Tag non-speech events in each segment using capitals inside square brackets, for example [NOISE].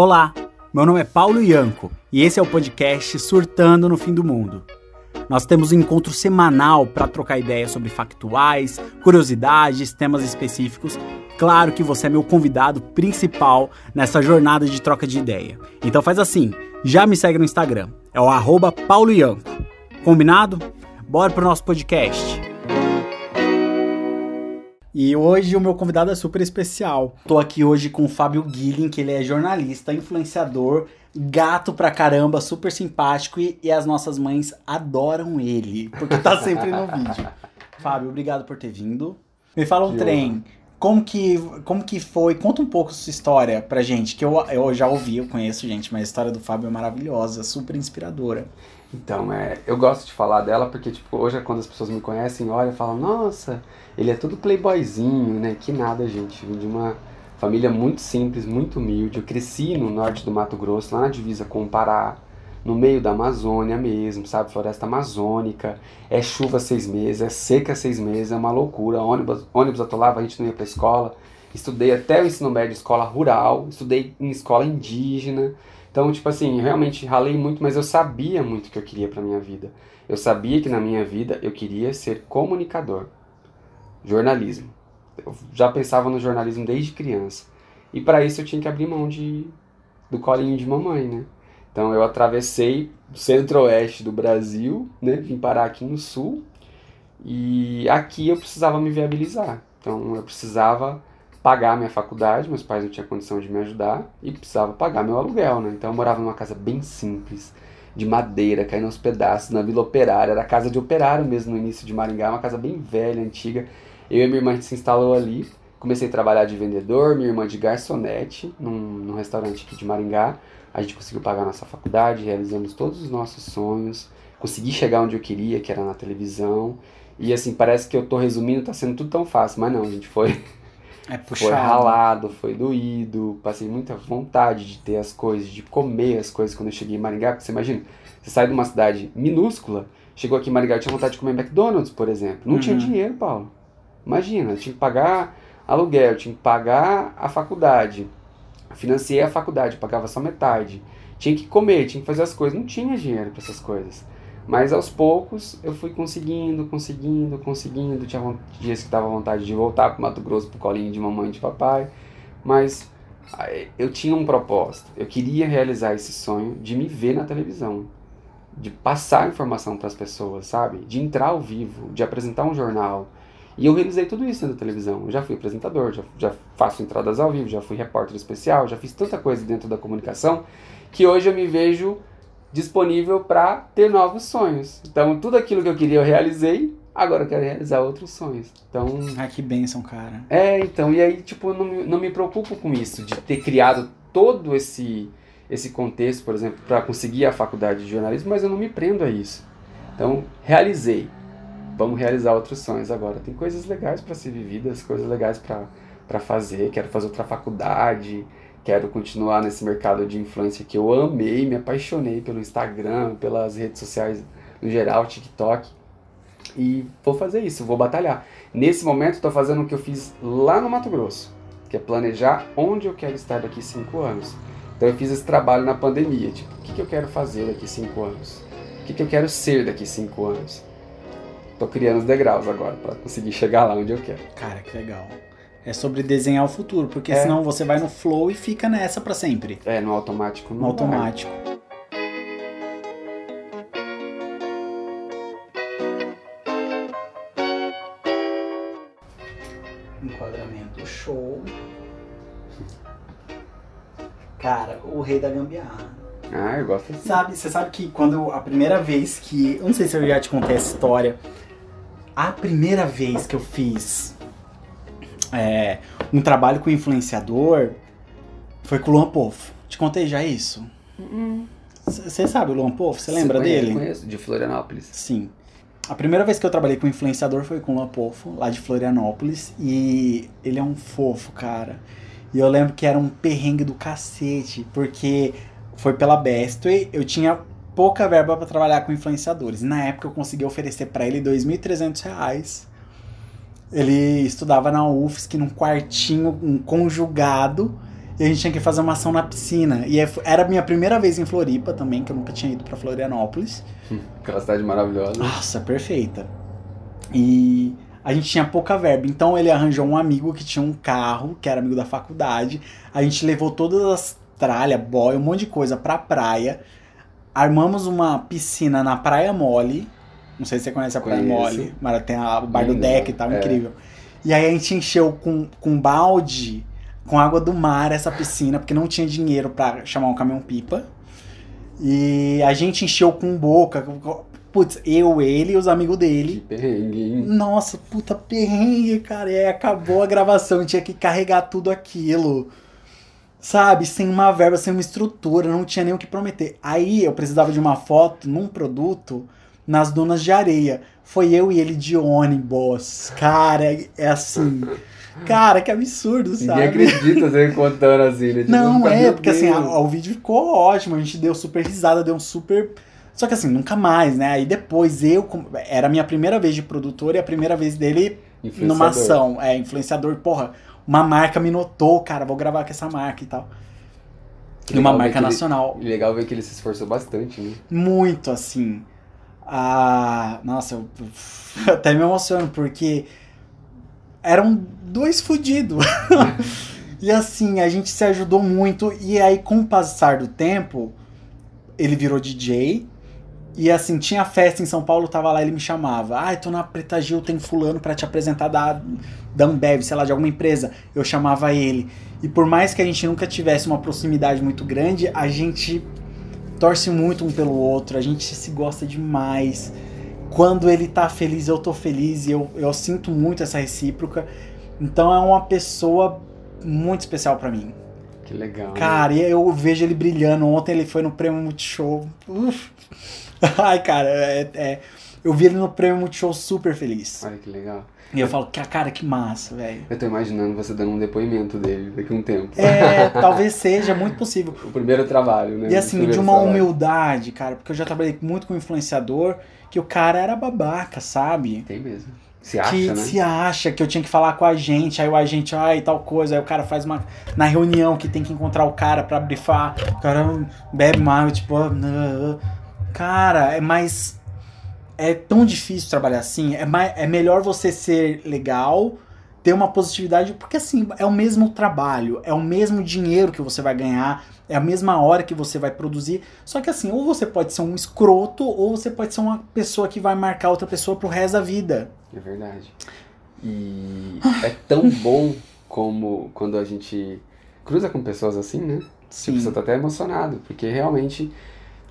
Olá, meu nome é Paulo Ianco e esse é o podcast Surtando no Fim do Mundo. Nós temos um encontro semanal para trocar ideias sobre factuais, curiosidades, temas específicos. Claro que você é meu convidado principal nessa jornada de troca de ideia. Então faz assim, já me segue no Instagram, é o arroba. Combinado? Bora pro nosso podcast. E hoje o meu convidado é super especial. Tô aqui hoje com o Fábio Guilin, que ele é jornalista, influenciador, gato pra caramba, super simpático e, e as nossas mães adoram ele, porque tá sempre no vídeo. [LAUGHS] Fábio, obrigado por ter vindo. Me fala um Que trem. Como que, como que foi? Conta um pouco sua história pra gente, que eu, eu já ouvi, eu conheço, gente, mas a história do Fábio é maravilhosa, super inspiradora. Então, é, eu gosto de falar dela porque, tipo, hoje é quando as pessoas me conhecem, olham e falam, nossa, ele é todo playboyzinho, né? Que nada, gente. Vim de uma família muito simples, muito humilde. Eu cresci no norte do Mato Grosso, lá na divisa com o Pará, no meio da Amazônia mesmo, sabe? Floresta amazônica. É chuva seis meses, é seca seis meses, é uma loucura. Ônibus, ônibus atolava, a gente não ia pra escola. Estudei até o ensino médio em escola rural, estudei em escola indígena. Então, tipo assim, realmente ralei muito, mas eu sabia muito o que eu queria pra minha vida. Eu sabia que na minha vida eu queria ser comunicador, jornalismo. Eu já pensava no jornalismo desde criança. E para isso eu tinha que abrir mão de, do colinho de mamãe, né? Então eu atravessei o centro-oeste do Brasil, né? Vim parar aqui no sul. E aqui eu precisava me viabilizar. Então eu precisava pagar minha faculdade, meus pais não tinham condição de me ajudar, e precisava pagar meu aluguel, né? Então eu morava numa casa bem simples, de madeira, caindo aos pedaços, na Vila Operária, era casa de operário mesmo no início de Maringá, uma casa bem velha, antiga. Eu e minha irmã a gente se instalou ali, comecei a trabalhar de vendedor, minha irmã de garçonete, num, num restaurante aqui de Maringá. A gente conseguiu pagar nossa faculdade, realizamos todos os nossos sonhos, consegui chegar onde eu queria, que era na televisão. E assim, parece que eu tô resumindo, tá sendo tudo tão fácil, mas não, a gente foi É [LAUGHS] foi puxado. ralado, foi doído, passei muita vontade de ter as coisas, de comer as coisas quando eu cheguei em Maringá, porque você imagina, você sai de uma cidade minúscula, chegou aqui em Maringá tinha vontade de comer McDonald's, por exemplo. Não tinha Uhum. dinheiro, Paulo. Imagina, eu tinha que pagar aluguel, tinha que pagar a faculdade. Financiei a faculdade, pagava só metade. Tinha que comer, tinha que fazer as coisas, não tinha dinheiro para essas coisas. Mas aos poucos eu fui conseguindo, conseguindo, conseguindo. Tinha dias que dava vontade de voltar pro Mato Grosso, pro colinho de mamãe e de papai. Mas eu tinha um propósito. Eu queria realizar esse sonho de me ver na televisão. De passar informação para as pessoas, sabe? De entrar ao vivo, de apresentar um jornal. E eu realizei tudo isso dentro da televisão. Eu já fui apresentador, já, já faço entradas ao vivo, já fui repórter especial, já fiz tanta coisa dentro da comunicação que hoje eu me vejo disponível para ter novos sonhos. Então, tudo aquilo que eu queria eu realizei, agora eu quero realizar outros sonhos. Então, Ai, que bênção, cara. é, então, e aí, tipo, não, me- não me preocupo com isso, de ter criado todo esse, esse contexto, por exemplo, para conseguir a faculdade de jornalismo, mas eu não me prendo a isso. Então, realizei. Vamos realizar outros sonhos agora. Tem coisas legais para ser vividas, coisas legais para fazer. Quero fazer outra faculdade, quero continuar nesse mercado de influência que eu amei, me apaixonei pelo Instagram, pelas redes sociais no geral, TikTok. E vou fazer isso, vou batalhar. Nesse momento, estou fazendo o que eu fiz lá no Mato Grosso, que é planejar onde eu quero estar daqui cinco anos. Então, eu fiz esse trabalho na pandemia. Tipo, o que, que eu quero fazer daqui cinco anos? O que, que eu quero ser daqui cinco anos? Tô criando os degraus agora para conseguir chegar lá onde eu quero. Cara, que legal. É sobre desenhar o futuro, porque É. senão você vai no flow e fica nessa pra sempre. É, no automático No vai. automático. Enquadramento show. Cara, o rei da gambiarra. Ah, eu gosto assim. Sabe, você sabe que quando a primeira vez que. Eu não sei se eu já te contei essa história. A primeira vez que eu fiz é, um trabalho com influenciador foi com o Luan Poffo. Te contei já isso? Você sabe o Luan Poffo? Você lembra conhece? dele? Conheço, de Florianópolis. Sim. A primeira vez que eu trabalhei com influenciador foi com o Luan Poffo, lá de Florianópolis. E ele é um fofo, cara. E eu lembro que era um perrengue do cacete, porque foi pela Bestway, eu tinha pouca verba pra trabalhar com influenciadores. E na época eu consegui oferecer pra ele 2.300 reais. Ele estudava na UFSC num quartinho, um conjugado. E a gente tinha que fazer uma ação na piscina. E é- era a minha primeira vez em Floripa também, que eu nunca tinha ido pra Florianópolis. Aquela cidade maravilhosa. Nossa, perfeita. E a gente tinha pouca verba. Então ele arranjou um amigo que tinha um carro, que era amigo da faculdade. A gente levou todas as tralhas, boia, um monte de coisa pra praia. Armamos uma piscina na Praia Mole. Não sei se você conhece a Praia Conheço. Mole, mas tem a, o bar do deck e tal, é. incrível. E aí a gente encheu com, com balde, com água do mar, essa piscina, porque não tinha dinheiro pra chamar um caminhão-pipa. E a gente encheu com boca. Putz, eu, ele e os amigos Que dele. perrengue, hein? Nossa, puta perrengue, cara. E aí acabou a gravação, tinha que carregar tudo aquilo. Sabe? Sem uma verba, sem uma estrutura, não tinha nem o que prometer. Aí eu precisava de uma foto num produto nas dunas de areia. Foi eu e ele de ônibus. Cara, é assim. Cara, que absurdo, Ninguém sabe? acredita você contando assim, né? Tipo, Não, meu é, porque assim, a- o vídeo ficou ótimo, a gente deu super risada, deu um super. Só que assim, nunca mais, né? Aí depois eu. Era a minha primeira vez de produtor e a primeira vez dele numa ação. É, influenciador, porra, uma marca me notou, cara, vou gravar com essa marca e tal. Que E uma marca que ele- nacional. Legal ver que ele se esforçou bastante, né? Muito assim. Ah, nossa, eu, eu até me emociono, porque eram dois fudidos. [LAUGHS] e assim, a gente se ajudou muito. E aí, com o passar do tempo, ele virou DJ. E assim, tinha festa em São Paulo, tava lá, ele me chamava. Ai, tô na Preta Gil, tem fulano pra te apresentar da, da Ambev, sei lá, de alguma empresa. Eu chamava ele. E por mais que a gente nunca tivesse uma proximidade muito grande, a gente torce muito um pelo outro, a gente se gosta demais. Quando ele tá feliz, eu tô feliz e eu, eu sinto muito essa recíproca. Então é uma pessoa muito especial pra mim. Que legal. né? Cara, e eu vejo ele brilhando. Ontem ele foi no Prêmio Multishow. Uf. [LAUGHS] Ai, cara, é, é- eu vi ele no Prêmio Multishow super feliz. Olha que legal. E eu falo, "Ca- cara, que massa, velho. Eu tô imaginando você dando um depoimento dele daqui a um tempo. É, [LAUGHS] talvez seja muito possível. O primeiro trabalho, né? E assim, de uma trabalho. humildade, cara, porque eu já trabalhei muito com influenciador, que o cara era babaca, sabe? Tem mesmo. Se acha, que né? se acha que eu tinha que falar com a gente, aí o agente, ai, tal coisa, aí o cara faz uma. Na reunião que tem que encontrar o cara pra brifar, o cara bebe mal, tipo, ah, não. Cara, é mais. É tão difícil trabalhar assim, é, mais, é melhor você ser legal, ter uma positividade, porque assim, é o mesmo trabalho, é o mesmo dinheiro que você vai ganhar, é a mesma hora que você vai produzir. Só que assim, ou você pode ser um escroto, ou você pode ser uma pessoa que vai marcar outra pessoa pro resto da vida. É verdade. E é tão [LAUGHS] bom como quando a gente cruza com pessoas assim, né? Sim. Tipo, você tá até emocionado, porque realmente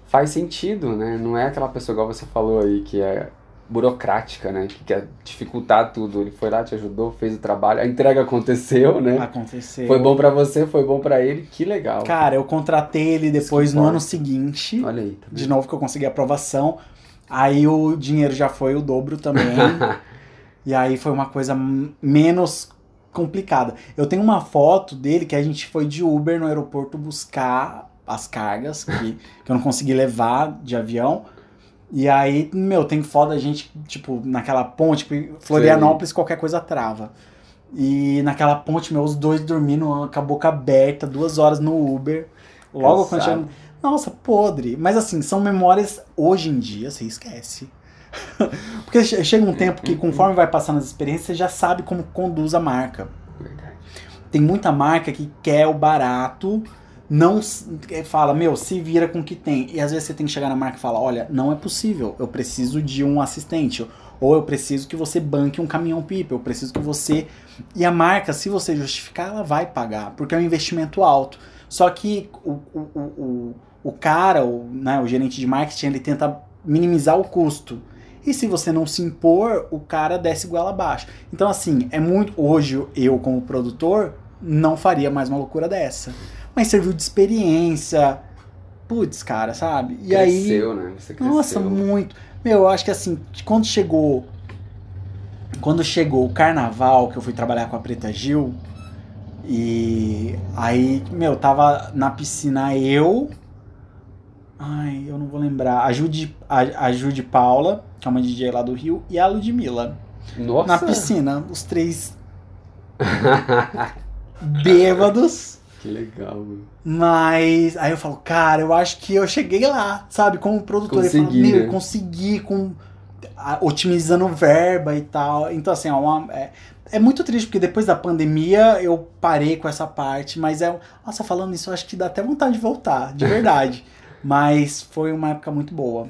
faz sentido, né? Não é aquela pessoa igual você falou aí, que é burocrática, né? Que quer dificultar tudo. Ele foi lá, te ajudou, fez o trabalho, a entrega aconteceu, né? Aconteceu. Foi bom pra você, foi bom pra ele, que legal. Cara, eu contratei ele depois no ano seguinte. Olha aí, tá De novo que eu consegui aprovação. Aí o dinheiro já foi o dobro também. [LAUGHS] e aí foi uma coisa menos complicada. Eu tenho uma foto dele que a gente foi de Uber no aeroporto buscar as cargas que, que eu não consegui levar de avião. E aí, meu, tem foto da gente, tipo, naquela ponte, porque Florianópolis qualquer coisa trava. E naquela ponte, meu, os dois dormindo com a boca aberta, duas horas no Uber. Logo quando Cansado. chega. Nossa, podre. Mas assim, são memórias hoje em dia, você esquece. [LAUGHS] Porque che- chega um tempo que conforme vai passando as experiências, você já sabe como conduz a marca. Verdade. Tem muita marca que quer o barato, não que fala, meu, se vira com o que tem. E às vezes você tem que chegar na marca e falar, olha, não é possível, eu preciso de um assistente. Ou eu preciso que você banque um caminhão pipa, eu preciso que você. E a marca, se você justificar, ela vai pagar, porque é um investimento alto. Só que o, o, o, o, cara, o, né, o gerente de marketing, ele tenta minimizar o custo. E se você não se impor, o cara desce goela abaixo. Então, assim, é muito. Hoje, eu, como produtor, não faria mais uma loucura dessa. Mas serviu de experiência. Putz, cara, sabe? E aí. cresceu, né? Você cresceu. Nossa, muito. Meu, eu acho que assim, quando chegou. Quando chegou o carnaval, que eu fui trabalhar com a Preta Gil, e aí, meu, tava na piscina eu. Ai, eu não vou lembrar. A Judy, a, a Judy Paula, que é uma DJ lá do Rio, e a Ludmilla. Nossa! Na piscina, os três [LAUGHS] bêbados. Que legal. Mas aí eu falo, cara, eu acho que eu cheguei lá, sabe? Como produtor. Consegui, eu falo, meu, né? consegui com otimizando verba e tal. Então, assim, é, uma- é, é muito triste, porque depois da pandemia eu parei com essa parte, mas é. Nossa, falando isso, eu acho que dá até vontade de voltar, de [LAUGHS] verdade. mas foi uma época muito boa.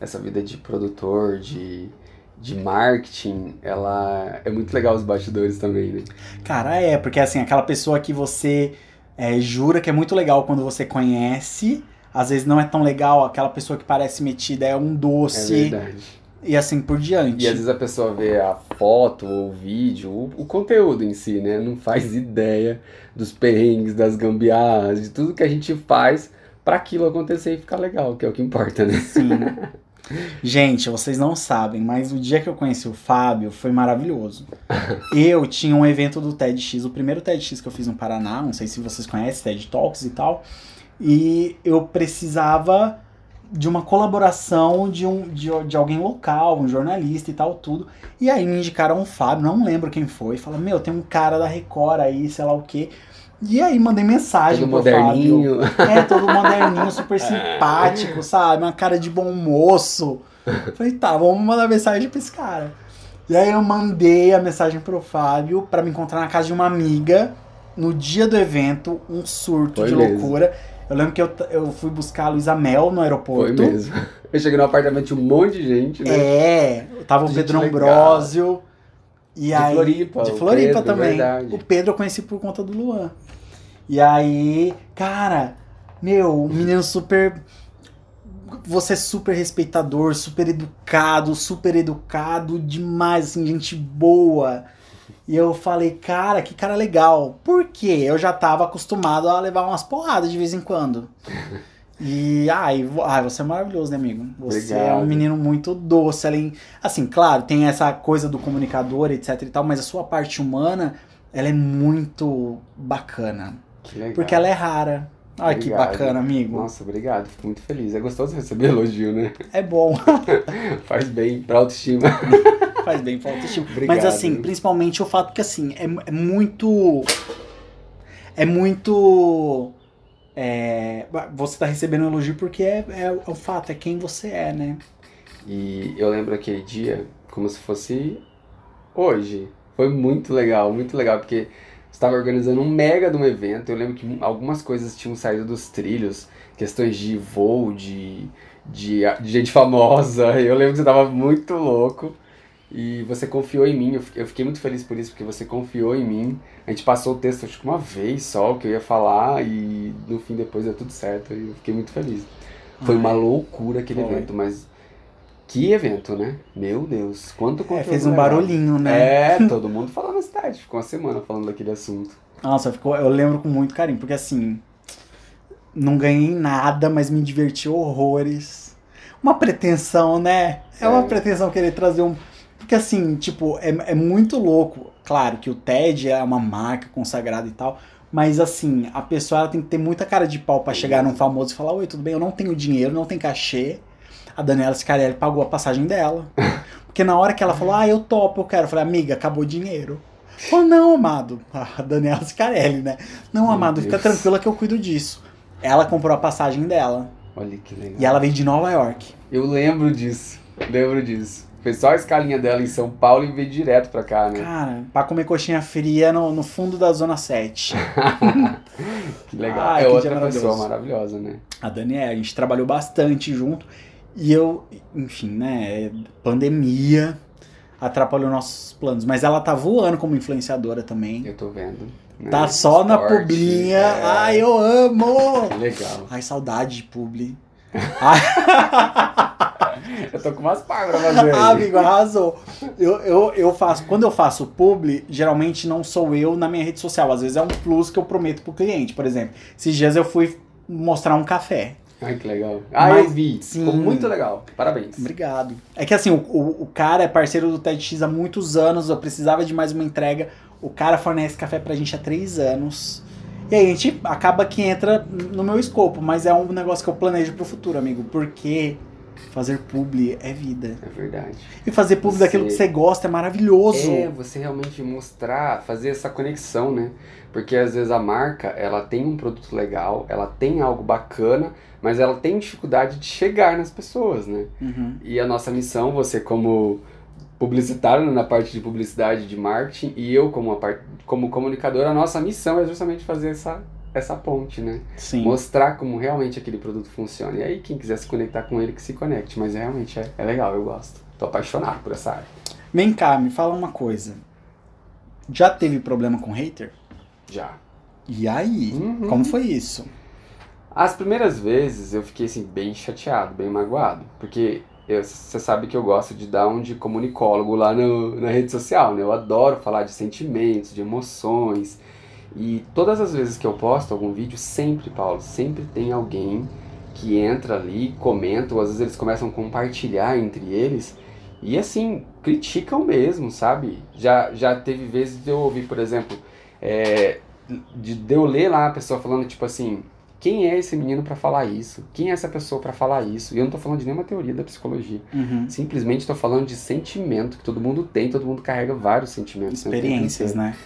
Essa vida de produtor, de, de marketing, ela é muito legal os bastidores também, né? Cara, é, porque assim, aquela pessoa que você é, jura que é muito legal quando você conhece. Às vezes não é tão legal, aquela pessoa que parece metida é um É doce. verdade. e assim por diante. E às vezes a pessoa vê a foto ou o vídeo, o, o conteúdo em si, né? Não faz ideia dos perrengues, das gambiarras, de tudo que a gente faz pra aquilo acontecer e ficar legal, que é o que importa, né? Sim. [LAUGHS] Gente, vocês não sabem, mas o dia que eu conheci o Fábio foi maravilhoso. Eu tinha um evento do TEDx, o primeiro TEDx que eu fiz no Paraná, não sei se vocês conhecem, TED Talks e tal. E eu precisava de uma colaboração de, um, de, de alguém local, um jornalista e tal, tudo. E aí me indicaram o Fábio, não lembro quem foi. Fala, meu, tem um cara da Record aí, sei lá o quê. E aí mandei mensagem Todo pro Fábio. moderninho. É, todo moderninho, [LAUGHS] super simpático, sabe? Uma cara de bom moço. Falei, tá, vamos mandar mensagem pra esse cara. E aí eu mandei a mensagem pro Fábio pra me encontrar na casa de uma amiga no dia do evento, um surto Foi de mesmo. loucura. Eu lembro que eu, eu fui buscar a Luísa Mel no Foi aeroporto. mesmo. [LAUGHS] Eu cheguei no apartamento de um monte de gente, né? É, tava o Pedro legal. E De aí, Floripa, De Floripa Pedro, também. verdade. O Pedro eu conheci por conta do Luan. E aí, cara, meu, um menino super. Você é super respeitador, super educado, super educado demais, assim, gente boa. E eu falei, cara, que cara legal. Por quê? Eu já tava acostumado a levar umas porradas de vez em quando. [LAUGHS] E ai, ai, você é maravilhoso, né, amigo? Você é um Obrigado. menino muito doce, além, assim, claro, tem essa coisa do comunicador, etc e tal, mas a sua parte humana, ela é muito bacana, Que legal. porque ela é rara. Ai, que Obrigado. bacana, amigo. Nossa, obrigado. Fico muito feliz. É gostoso receber elogio, né? É bom, [LAUGHS] Faz bem pra autoestima. [LAUGHS] faz bem pra autoestima. Obrigado. Mas assim, principalmente o fato que assim, é, é muito é muito é, você tá recebendo elogio porque é, é, o fato, é quem você é, né? E eu lembro aquele dia como se fosse hoje. Foi muito legal, muito legal, porque estava organizando um mega de um evento. Eu lembro que algumas coisas tinham saído dos trilhos, questões de voo, de, de, de gente famosa. [LAUGHS] Eu lembro que você estava muito louco. E você confiou em mim, eu fi- eu fiquei muito feliz por isso, porque você confiou em mim. A gente passou o texto acho que uma vez só, o que eu ia falar, e no fim depois deu tudo certo. E eu fiquei muito feliz. Foi Ai. uma loucura aquele Foi. evento, mas que evento, né? Meu Deus, quanto É, fez um legal. barulhinho, né? É, [LAUGHS] todo mundo falando na cidade, ficou uma semana falando daquele assunto. Nossa, ficou, eu lembro com muito carinho, porque assim, não ganhei nada, mas me diverti horrores. Uma pretensão, né? É uma É. pretensão querer trazer um. Porque assim, tipo, é, é muito louco. Claro que o TED é uma marca consagrada e tal. Mas assim, a pessoa tem que ter muita cara de pau pra chegar num famoso e falar: Oi, tudo bem? Eu não tenho dinheiro, não tenho cachê. A Daniela Scarelli pagou a passagem dela. [LAUGHS] Porque na hora que ela falou, ah, eu topo, eu quero. Eu falei, amiga, acabou o dinheiro. Falou, não, amado. [LAUGHS] A Daniela Scarelli, né? Não, amado, fica tranquila que eu cuido disso. Ela comprou a passagem dela. Olha que legal. E ela veio de Nova York. Eu lembro disso, lembro disso. Só a escalinha dela em São Paulo e veio direto pra cá, né? Cara, pra comer coxinha fria no, no fundo da Zona 7. [LAUGHS] Que legal. Ai, é que outra pessoa maravilhosa, né? A Daniela, a gente trabalhou bastante junto. E eu, enfim, né? Pandemia atrapalhou nossos planos. Mas ela tá voando como influenciadora também. Eu tô vendo. né? Tá só na Esporte, publinha. é. Ai, eu amo! Que legal. Ai, saudade de publi. Ai, [LAUGHS] Eu tô com umas pá pra fazer. [LAUGHS] ah, amigo, arrasou. Eu, eu, eu faço, quando eu faço publi, geralmente não sou eu na minha rede social. Às vezes é um plus que eu prometo pro cliente. Por exemplo, esses dias eu fui mostrar um café. Ai, que legal. Ah, Mas, eu vi. sim. Ficou muito legal. Parabéns. Obrigado. É que assim, o, o, o cara é parceiro do TEDx há muitos anos, eu precisava de mais uma entrega. O cara fornece café pra gente há três anos. E aí a gente acaba que entra no meu escopo, mas é um negócio que eu planejo pro futuro, amigo. Porque Fazer publi é vida. É verdade. E fazer publi Você- daquilo que você gosta é maravilhoso. É, você realmente mostrar, fazer essa conexão, né? Porque às vezes a marca, ela tem um produto legal, ela tem algo bacana, mas ela tem dificuldade de chegar nas pessoas, né? Uhum. E a nossa missão, você como publicitário né, na parte de publicidade de marketing e eu como, a par- como comunicador, a nossa missão é justamente fazer essa, essa ponte, né? Sim. Mostrar como realmente aquele produto funciona. E aí quem quiser se conectar com ele, que se conecte. Mas realmente é, é legal, eu gosto. Tô apaixonado por essa área. Vem cá, me fala uma coisa. Já teve problema com hater? Já. E aí? Uhum. Como foi isso? As primeiras vezes eu fiquei assim bem chateado, bem magoado, porque você sabe que eu gosto de dar um de comunicólogo lá no, na rede social, né? Eu adoro falar de sentimentos, de emoções. E todas as vezes que eu posto algum vídeo, sempre, Paulo, sempre tem alguém que entra ali, comenta, ou às vezes eles começam a compartilhar entre eles e assim, criticam mesmo, sabe? Já, já teve vezes de eu ouvir, por exemplo, é, de, de eu ler lá a pessoa falando tipo assim, quem é esse menino pra falar isso? Quem é essa pessoa pra falar isso? E eu não tô falando de nenhuma teoria da psicologia. Uhum. Simplesmente tô falando de sentimento que todo mundo tem, todo mundo carrega vários sentimentos. né, Experiências, inteiro. né?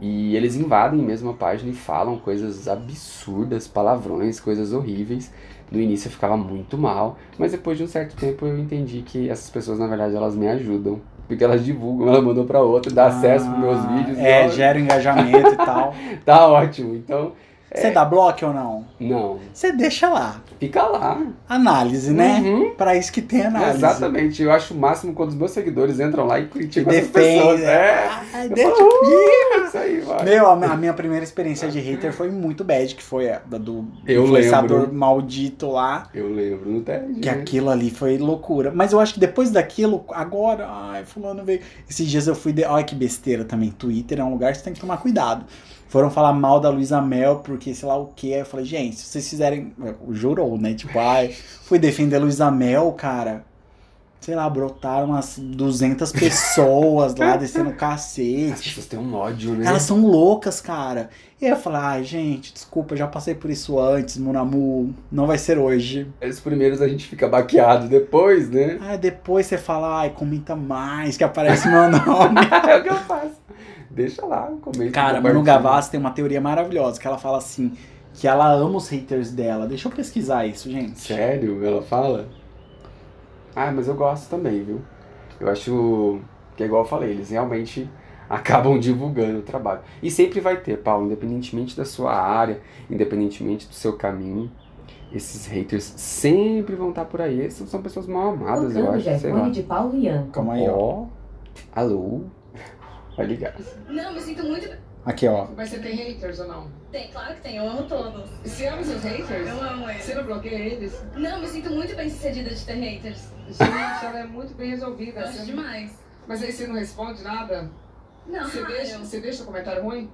E eles invadem mesmo a página e falam coisas absurdas, palavrões, coisas horríveis. No início eu ficava muito mal, mas depois de um certo tempo eu entendi que essas pessoas, na verdade, elas me ajudam. Porque elas divulgam, ela mandou pra outra, dá acesso pros meus Ah, vídeos. É, ela- gera engajamento e tal. [LAUGHS] Tá ótimo. Então, Você dá bloco ou não? não. Você deixa lá. Fica lá. Análise, né? Uhum. Pra isso que tem análise. Exatamente. Eu acho o máximo quando os meus seguidores entram lá e criticam essas Defende. pessoas. É. Ah, Eu deixa- falo, "Uh, isso aí, vai. Meu, a minha- primeira experiência de hater foi muito bad, que foi a da do Eu influenciador lembro. maldito lá. Eu lembro no TED. Que né? aquilo ali foi loucura. Mas eu acho que depois daquilo, agora, ai, fulano veio. Esses dias eu fui. De... Olha que besteira também. Twitter é um lugar que você tem que tomar cuidado. Foram falar mal da Luísa Mel, porque sei lá o que. Aí eu falei, gente, se vocês fizerem. Jurou, né? Tipo, ai, fui defender a Luísa Mel, cara. Sei lá, brotaram umas 200 pessoas lá descendo o As cacete. pessoas têm um ódio, né? Elas são loucas, cara. E aí eu falei, ai, gente, desculpa, já passei por isso antes, Munamu. Não vai ser hoje. Os primeiros a gente fica baqueado depois, né? Ah, depois você fala, ai, comenta mais, que aparece meu nome. [LAUGHS] é o que eu faço. Deixa lá, comenta. Cara, Manu. Gavassi tem uma teoria maravilhosa, que ela fala assim, que ela ama os haters dela. Deixa eu pesquisar isso, gente. Sério? Ela fala? Ah, mas eu gosto também, viu? Eu acho que é igual eu falei, eles realmente [LAUGHS] acabam divulgando o trabalho. E sempre vai ter, Paulo, independentemente da sua área, independentemente do seu caminho, esses haters sempre vão estar por aí. Essas são pessoas mal amadas, eu Tocando acho, sei telefone lá. de Paulo Ian. Calma aí, ó. Ó, alô? Vai ligar. Não, me sinto muito. Aqui, ó. Mas você tem haters ou não? Tem, claro que tem, eu amo todos. Você ama seus haters? Eu amo eles. Você não bloqueia eles? Não, me sinto muito bem sucedida de ter haters. Gente, ela é muito bem resolvida. Gosto Você- demais. Mas aí você não responde nada? Não, Você deixa, eu- você deixa o comentário ruim?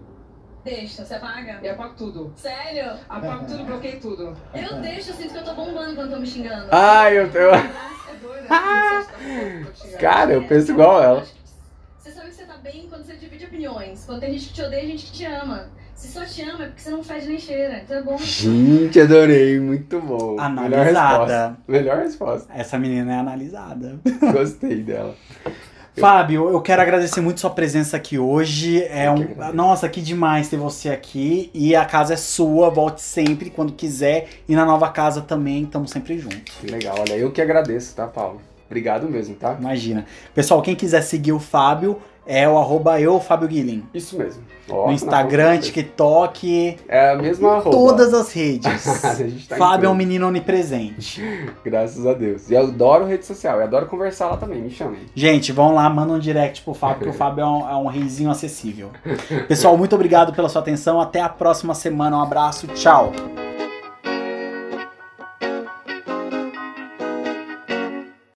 Deixa, você apaga? E apago tudo. Sério? Apago tudo, bloqueio tudo. Eu deixo, eu sinto que eu tô bombando quando tô me xingando. Ai, eu, eu, É doida. Ah! Ah! Cara, eu penso igual ela. Você sabe que você tá bem quando você divide opiniões. Quando tem gente que te odeia gente que te ama. Se só te ama é porque você não fede nem cheira. Então é bom. Gente, adorei, muito bom. Melhor resposta. Analisada. Melhor resposta. Essa menina é analisada. Gostei dela. Fábio, eu quero agradecer muito sua presença aqui hoje. É um, nossa, que demais ter você aqui. E a casa é sua, volte sempre quando quiser. E na nova casa também, estamos sempre juntos. Que legal, olha, eu que agradeço, tá, Paulo? Obrigado mesmo, tá? Imagina. Pessoal, quem quiser seguir o Fábio, é o arroba eu, Fábio Guilin. Isso mesmo. Ó, No Instagram. TikTok, É a mesma arroba. todas as redes. [LAUGHS] Tá Fábio é um menino onipresente. [LAUGHS] Graças a Deus. E eu adoro rede social, eu adoro conversar lá também, me chamem. Gente, vão lá, mandam um direct pro Fábio, que o Fábio é um, é um reizinho acessível. Pessoal, muito obrigado pela sua atenção. Até a próxima semana. Um abraço. Tchau.